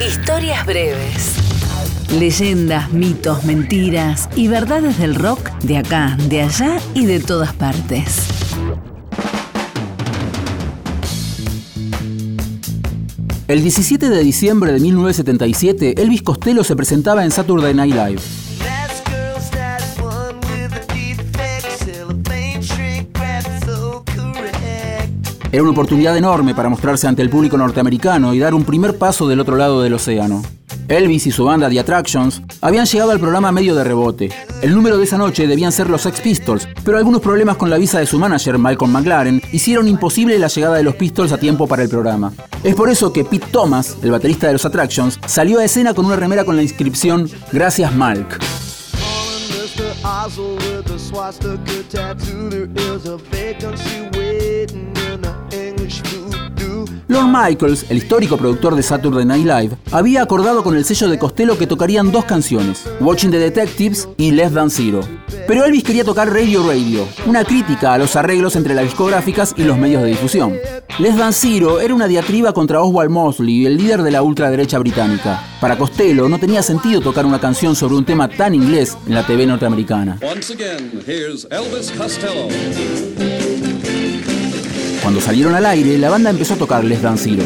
Historias breves. Leyendas, mitos, mentiras y verdades del rock de acá, de allá y de todas partes. El 17 de diciembre de 1977, Elvis Costello se presentaba en Saturday Night Live. Era una oportunidad enorme para mostrarse ante el público norteamericano y dar un primer paso del otro lado del océano. Elvis y su banda The Attractions habían llegado al programa medio de rebote. El número de esa noche debían ser los Sex Pistols, pero algunos problemas con la visa de su manager, Malcolm McLaren, hicieron imposible la llegada de los Pistols a tiempo para el programa. Es por eso que Pete Thomas, el baterista de los Attractions, salió a escena con una remera con la inscripción Gracias Malk. Lorne Michaels, el histórico productor de Saturday Night Live, había acordado con el sello de Costello que tocarían dos canciones, Watching the Detectives y Less Than Zero. Pero Elvis quería tocar Radio Radio, una crítica a los arreglos entre las discográficas y los medios de difusión. Less Than Zero era una diatriba contra Oswald Mosley, el líder de la ultraderecha británica. Para Costello no tenía sentido tocar una canción sobre un tema tan inglés en la TV norteamericana. Cuando salieron al aire, la banda empezó a tocarles Dan Zero.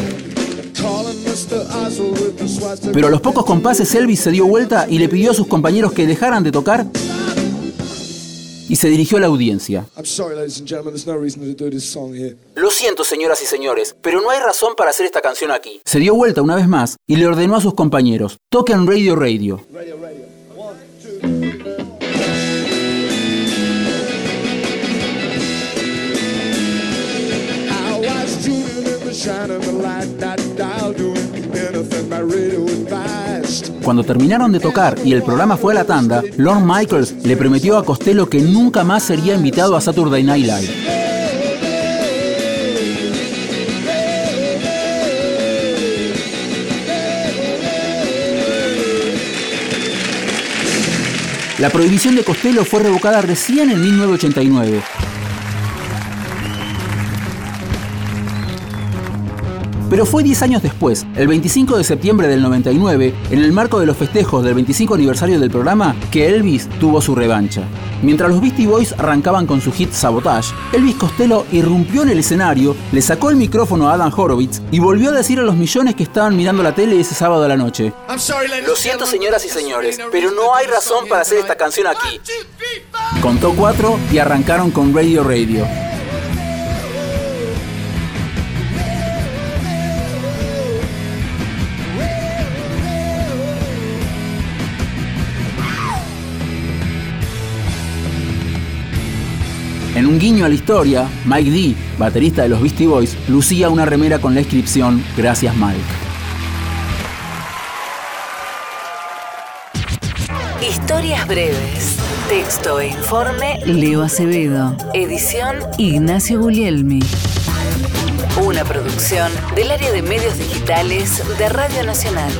Pero a los pocos compases Elvis se dio vuelta y le pidió a sus compañeros que dejaran de tocar y se dirigió a la audiencia. Lo siento, señoras y señores, pero no hay razón para hacer esta canción aquí. Se dio vuelta una vez más y le ordenó a sus compañeros, toquen Radio Radio. Cuando terminaron de tocar y el programa fue a la tanda, Lorne Michaels le prometió a Costello que nunca más sería invitado a Saturday Night Live. La prohibición de Costello fue revocada recién en 1989. Pero fue 10 años después, el 25 de septiembre del 99, en el marco de los festejos del 25 aniversario del programa, que Elvis tuvo su revancha. Mientras los Beastie Boys arrancaban con su hit Sabotage, Elvis Costello irrumpió en el escenario, le sacó el micrófono a Adam Horowitz y volvió a decir a los millones que estaban mirando la tele ese sábado a la noche. Lo siento señoras y señores, pero no hay razón para hacer esta canción aquí. Contó cuatro y arrancaron con Radio Radio. En un guiño a la historia, Mike D, baterista de los Beastie Boys, lucía una remera con la inscripción Gracias Mike. Historias breves. Texto e informe Leo Acevedo. Edición Ignacio Guglielmi. Una producción del área de medios digitales de Radio Nacional.